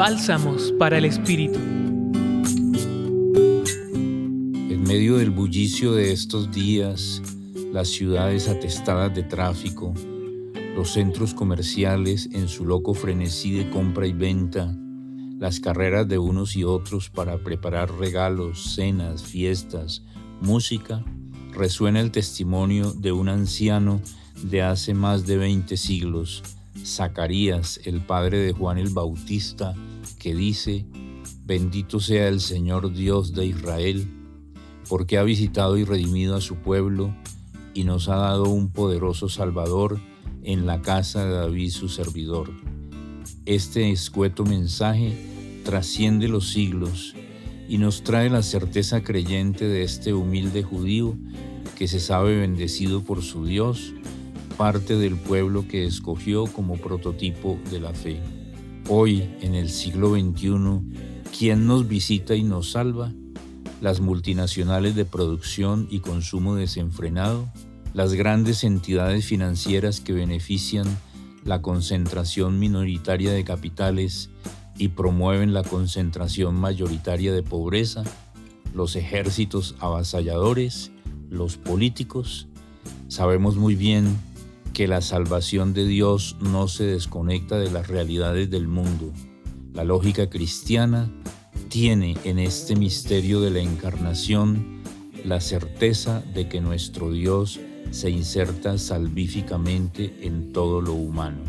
Bálsamos para el Espíritu. En medio del bullicio de estos días, las ciudades atestadas de tráfico, los centros comerciales en su loco frenesí de compra y venta, las carreras de unos y otros para preparar regalos, cenas, fiestas, música, resuena el testimonio de un anciano de hace más de 20 siglos, Zacarías, el padre de Juan el Bautista, que dice, Bendito sea el Señor Dios de Israel, porque ha visitado y redimido a su pueblo y nos ha dado un poderoso Salvador en la casa de David su servidor. Este escueto mensaje trasciende los siglos y nos trae la certeza creyente de este humilde judío que se sabe bendecido por su Dios, parte del pueblo que escogió como prototipo de la fe. Hoy, en el siglo XXI, ¿quién nos visita y nos salva? Las multinacionales de producción y consumo desenfrenado, las grandes entidades financieras que benefician la concentración minoritaria de capitales y promueven la concentración mayoritaria de pobreza, los ejércitos avasalladores, los políticos. Sabemos muy bien que la salvación de Dios no se desconecta de las realidades del mundo. La lógica cristiana tiene en este misterio de la encarnación la certeza de que nuestro Dios se inserta salvíficamente en todo lo humano.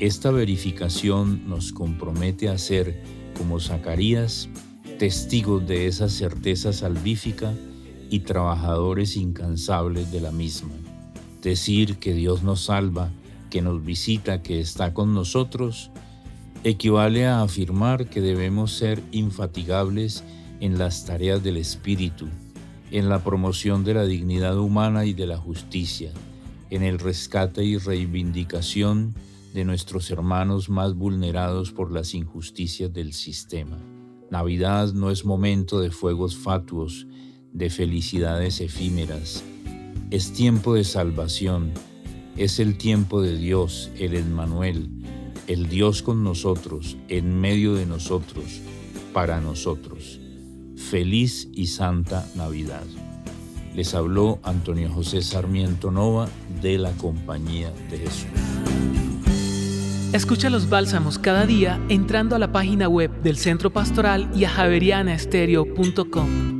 Esta verificación nos compromete a ser, como Zacarías, testigos de esa certeza salvífica y trabajadores incansables de la misma. Decir que Dios nos salva, que nos visita, que está con nosotros, equivale a afirmar que debemos ser infatigables en las tareas del Espíritu, en la promoción de la dignidad humana y de la justicia, en el rescate y reivindicación de nuestros hermanos más vulnerados por las injusticias del sistema. Navidad no es momento de fuegos fatuos, de felicidades efímeras. Es tiempo de salvación, es el tiempo de Dios, el Emmanuel, el Dios con nosotros, en medio de nosotros, para nosotros feliz y santa Navidad. Les habló Antonio José Sarmiento Nova de la Compañía de Jesús. Escucha los bálsamos cada día entrando a la página web del Centro Pastoral y a javerianaestereo.com.